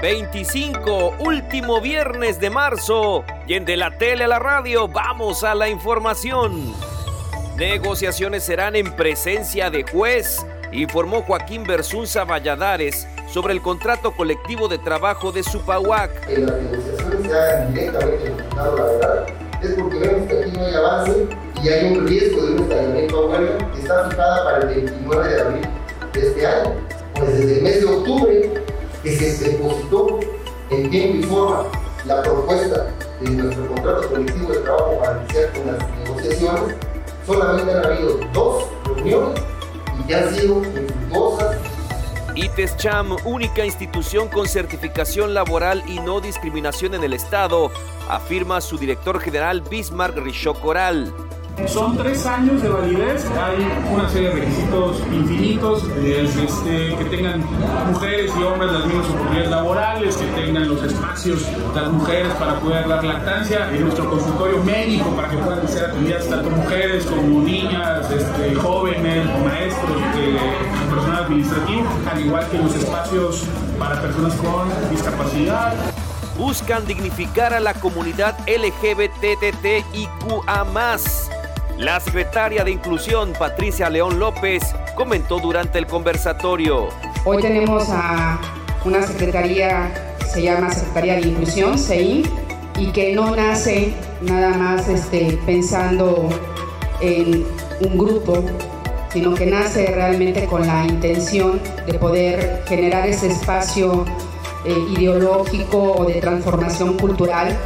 25, último viernes de marzo. Y en de la tele a la radio, vamos a la información. Negociaciones serán en presencia de juez, informó Joaquín Bersunza Valladares sobre el contrato colectivo de trabajo de Supahuac. Que las negociaciones se hagan directamente en el la verdad, es porque vemos que aquí no hay avance y hay un riesgo de un estallamiento a huelga que está fijada para el 29 de abril de este año. Pues desde el mes de octubre que se depositó en tiempo y forma la propuesta de nuestro contrato colectivo de trabajo para iniciar con las negociaciones, solamente han habido dos reuniones y que han sido infructuosas ITESCHAM, única institución con certificación laboral y no discriminación en el Estado, afirma su director general Bismarck Richocoral. Coral. Son tres años de validez, hay una serie de requisitos infinitos, este, que tengan mujeres y hombres las mismas oportunidades laborales, que tengan los espacios las mujeres para poder dar lactancia, en nuestro consultorio médico para que puedan ser atendidas tanto mujeres como niñas, este, jóvenes, maestros, eh, personal administrativo, al igual que los espacios para personas con discapacidad. Buscan dignificar a la comunidad LGBTTIQA. La secretaria de Inclusión, Patricia León López, comentó durante el conversatorio. Hoy tenemos a una secretaría, se llama Secretaría de Inclusión, SEIN, y que no nace nada más este, pensando en un grupo, sino que nace realmente con la intención de poder generar ese espacio eh, ideológico o de transformación cultural,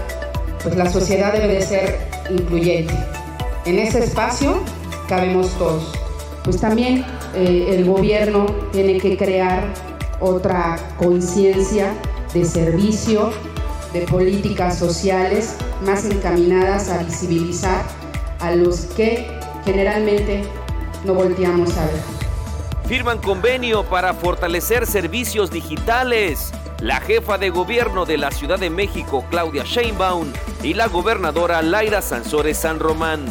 pues la sociedad debe de ser incluyente. En ese espacio cabemos todos. Pues también eh, el gobierno tiene que crear otra conciencia de servicio, de políticas sociales más encaminadas a visibilizar a los que generalmente no volteamos a ver. Firman convenio para fortalecer servicios digitales. La jefa de gobierno de la Ciudad de México, Claudia Sheinbaum, y la gobernadora Laira Sansores San Román.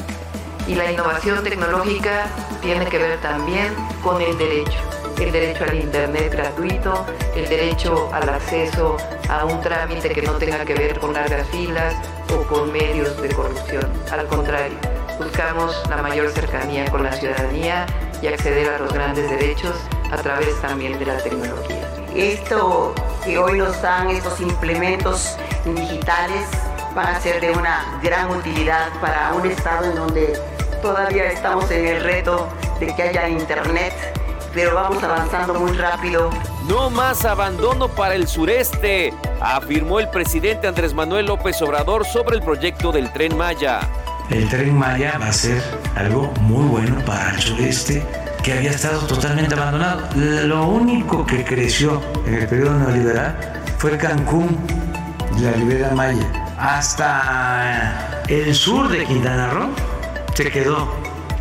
Y la innovación tecnológica tiene que ver también con el derecho. El derecho al Internet gratuito, el derecho al acceso a un trámite que no tenga que ver con largas filas o con medios de corrupción. Al contrario, buscamos la mayor cercanía con la ciudadanía y acceder a los grandes derechos a través también de la tecnología. Esto que hoy nos dan estos implementos digitales van a ser de una gran utilidad para un estado en donde todavía estamos en el reto de que haya internet, pero vamos avanzando muy rápido. No más abandono para el sureste, afirmó el presidente Andrés Manuel López Obrador sobre el proyecto del tren Maya. El tren Maya va a ser algo muy bueno para el sureste que había estado totalmente abandonado. Lo único que creció en el periodo neoliberal fue Cancún, la Ribera Maya hasta el sur de Quintana Roo se quedó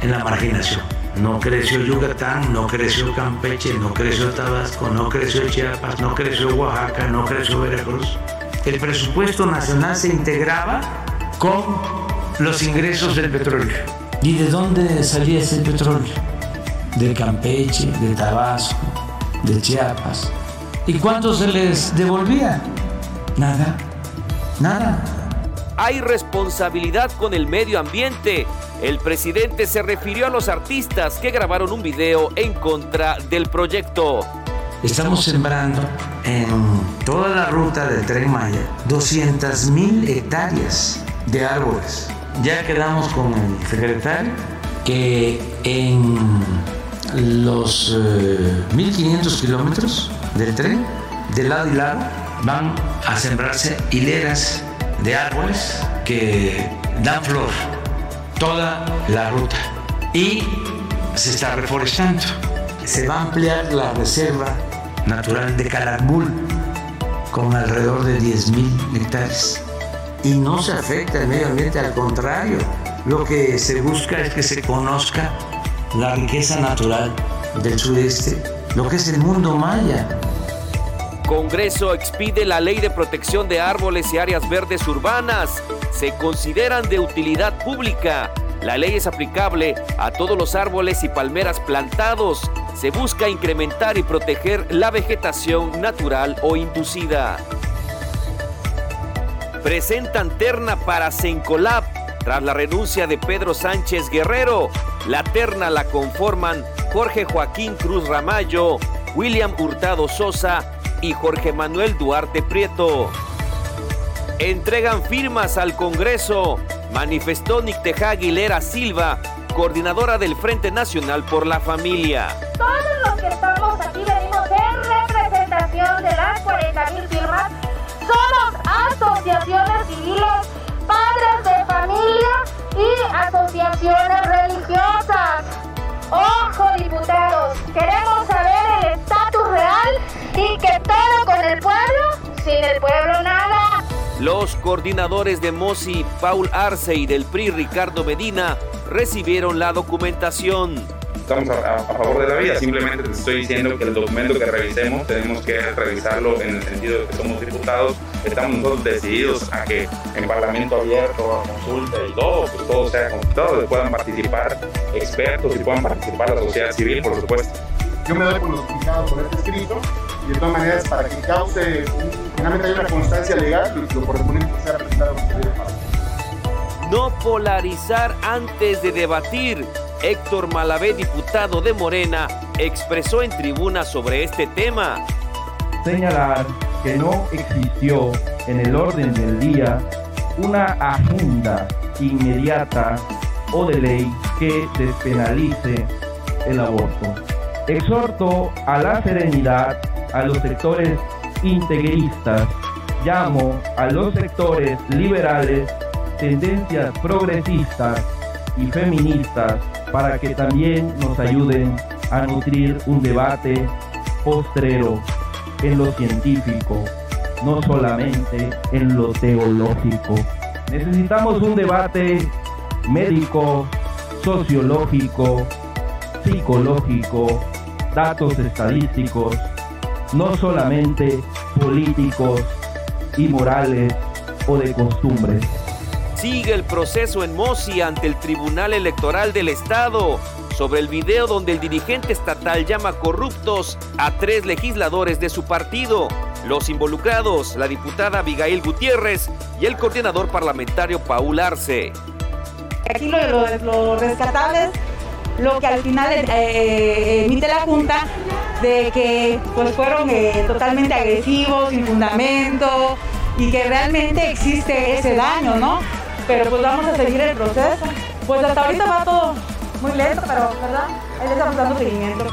en la marginación. No creció Yucatán, no creció Campeche, no creció Tabasco, no creció Chiapas, no creció Oaxaca, no creció Veracruz. El presupuesto nacional se integraba con los ingresos del petróleo. ¿Y de dónde salía ese petróleo? De Campeche, de Tabasco, de Chiapas. ¿Y cuánto se les devolvía? Nada. Nada. Hay responsabilidad con el medio ambiente. El presidente se refirió a los artistas que grabaron un video en contra del proyecto. Estamos sembrando en toda la ruta del tren Maya 200 mil hectáreas de árboles. Ya quedamos con el secretario que en los 1.500 eh, kilómetros del tren, de lado y lado, van a sembrarse hileras de árboles que dan flor toda la ruta y se está reforestando. Se va a ampliar la reserva natural de Calakmul con alrededor de 10.000 hectáreas. Y no se afecta el medio ambiente, al contrario, lo que se busca es que se conozca la riqueza natural del sudeste, lo que es el mundo maya, Congreso expide la Ley de Protección de Árboles y Áreas Verdes Urbanas. Se consideran de utilidad pública. La ley es aplicable a todos los árboles y palmeras plantados se busca incrementar y proteger la vegetación natural o inducida. Presentan terna para Sencolab tras la renuncia de Pedro Sánchez Guerrero. La terna la conforman Jorge Joaquín Cruz Ramallo, William Hurtado Sosa y Jorge Manuel Duarte Prieto. Entregan firmas al Congreso, manifestó Nicteja Aguilera Silva, coordinadora del Frente Nacional por la Familia. Todos los que estamos aquí venimos en representación de las 40 mil firmas. Somos asociaciones civiles, padres de familia y asociaciones religiosas. Ojo, diputados, queremos todo con el pueblo, sin el pueblo nada. Los coordinadores de MOSI, Paul Arce y del PRI, Ricardo Medina, recibieron la documentación. Estamos a, favor de la vida, simplemente te estoy diciendo que el documento que revisemos tenemos que revisarlo en el sentido de que somos diputados, estamos nosotros decididos a que en Parlamento abierto, a consulta y todo, pues todo sea consultado, puedan participar expertos y puedan participar la sociedad civil, por supuesto. Yo me doy por notificado por este escrito de todas maneras para que cause, finalmente hay una constancia legal, lo correspondiente sea presentado no polarizar antes de debatir. Héctor Malavé, diputado de Morena, expresó en tribuna sobre este tema. Señalar que no existió en el orden del día una agenda inmediata o de ley que despenalice el aborto. Exhorto a la serenidad a los sectores integristas, llamo a los sectores liberales tendencias progresistas y feministas para que también nos ayuden a nutrir un debate postrero en lo científico, no solamente en lo teológico. Necesitamos un debate médico, sociológico, psicológico, datos estadísticos, no solamente políticos y morales o de costumbres. Sigue el proceso en Mosi ante el Tribunal Electoral del Estado sobre el video donde el dirigente estatal llama corruptos a tres legisladores de su partido. Los involucrados, la diputada Abigail Gutiérrez y el coordinador parlamentario Paul Arce. Aquí lo, lo, rescatable es lo que al final eh, eh, emite la Junta de que pues, fueron eh, totalmente agresivos, sin fundamento y que realmente existe ese daño, ¿no? pero pues vamos a seguir el proceso. Pues hasta ahorita va todo muy lento, pero ¿verdad? Ahí le estamos dando seguimiento.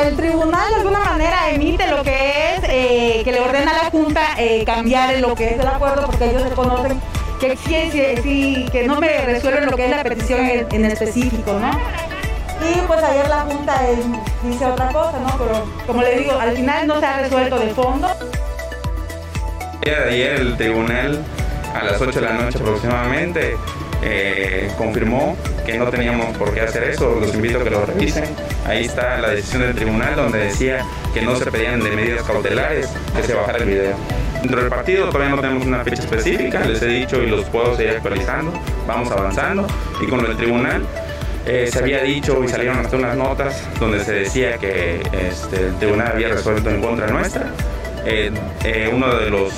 El, tribunal de alguna manera emite lo que es, eh, que le ordena a la Junta eh, cambiar lo que es el acuerdo, porque ellos reconocen que sí, que no me resuelven lo que es la petición en, específico, ¿no? Y pues ayer la Junta dice otra cosa, ¿no? Pero como le digo, al final no se ha resuelto de fondo. Ayer el tribunal a las 8 de la noche aproximadamente, eh, confirmó que no teníamos por qué hacer eso. Los invito a que lo revisen. Ahí está la decisión del tribunal donde decía que no se pedían de medidas cautelares, que se bajara el video. Dentro del partido todavía no tenemos una fecha específica, les he dicho y los puedo seguir actualizando, vamos avanzando. Y con el tribunal eh, se había dicho y salieron hasta unas notas donde se decía que este, el tribunal había resuelto en contra nuestra. Eh, uno de los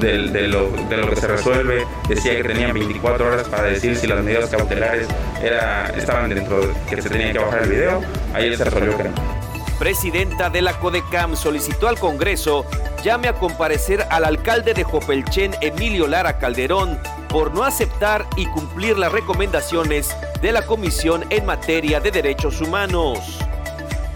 de, lo, que se resuelve, decía que tenían 24 horas para decir si las medidas cautelares era, estaban dentro de que se tenía que bajar el video. Ayer se resolvió que no. Presidenta de la CODECAM solicitó al Congreso llame a comparecer al alcalde de Jopelchen, Emilio Lara Calderón, por no aceptar y cumplir las recomendaciones de la Comisión en materia de derechos humanos.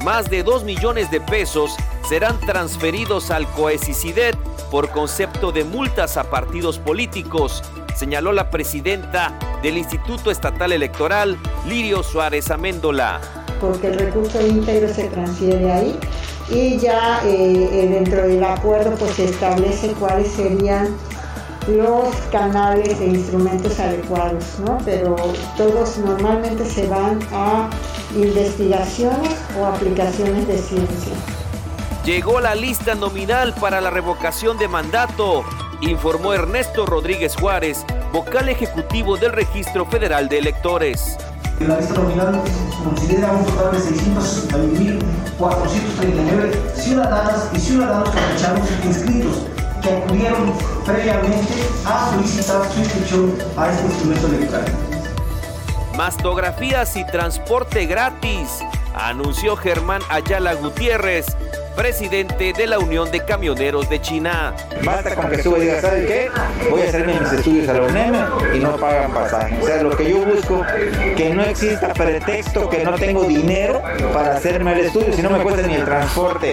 Más de 2 millones de pesos serán transferidos al COECICIDET por concepto de multas a partidos políticos, señaló la presidenta del Instituto Estatal Electoral, Lirio Suárez Améndola. Porque el recurso íntegro se transfiere ahí y ya eh, eh, dentro del acuerdo pues se establece cuáles serían los canales e instrumentos adecuados, ¿no? Pero todos normalmente se van a investigaciones o aplicaciones de ciencia. Llegó la lista nominal para la revocación de mandato, informó Ernesto Rodríguez Juárez, vocal ejecutivo del Registro Federal de Electores. La lista nominal considera un total de 661.439 ciudadanas y ciudadanos campechanos inscritos que acudieron previamente a solicitar su inscripción a este instrumento electoral. Mastografías y transporte gratis, anunció Germán Ayala Gutiérrez, presidente de la Unión de Camioneros de China. Basta con que suba y diga, ¿sabe qué? Voy a hacerme mis estudios a la UNEM y no pagan pasaje. O sea, lo que yo busco, que no exista pretexto que no tengo dinero para hacerme el estudio, si no me cuesta ni el transporte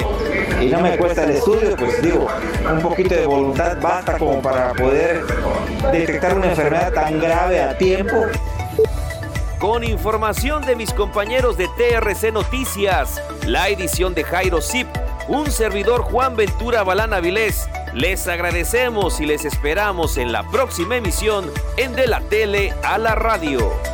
y no me cuesta el estudio, pues digo, un poquito de voluntad basta como para poder detectar una enfermedad tan grave a tiempo. Con información de mis compañeros de TRC Noticias, la edición de Jairo Zip, un servidor Juan Ventura Balán Vilés, les agradecemos y les esperamos en la próxima emisión en De la Tele a la Radio.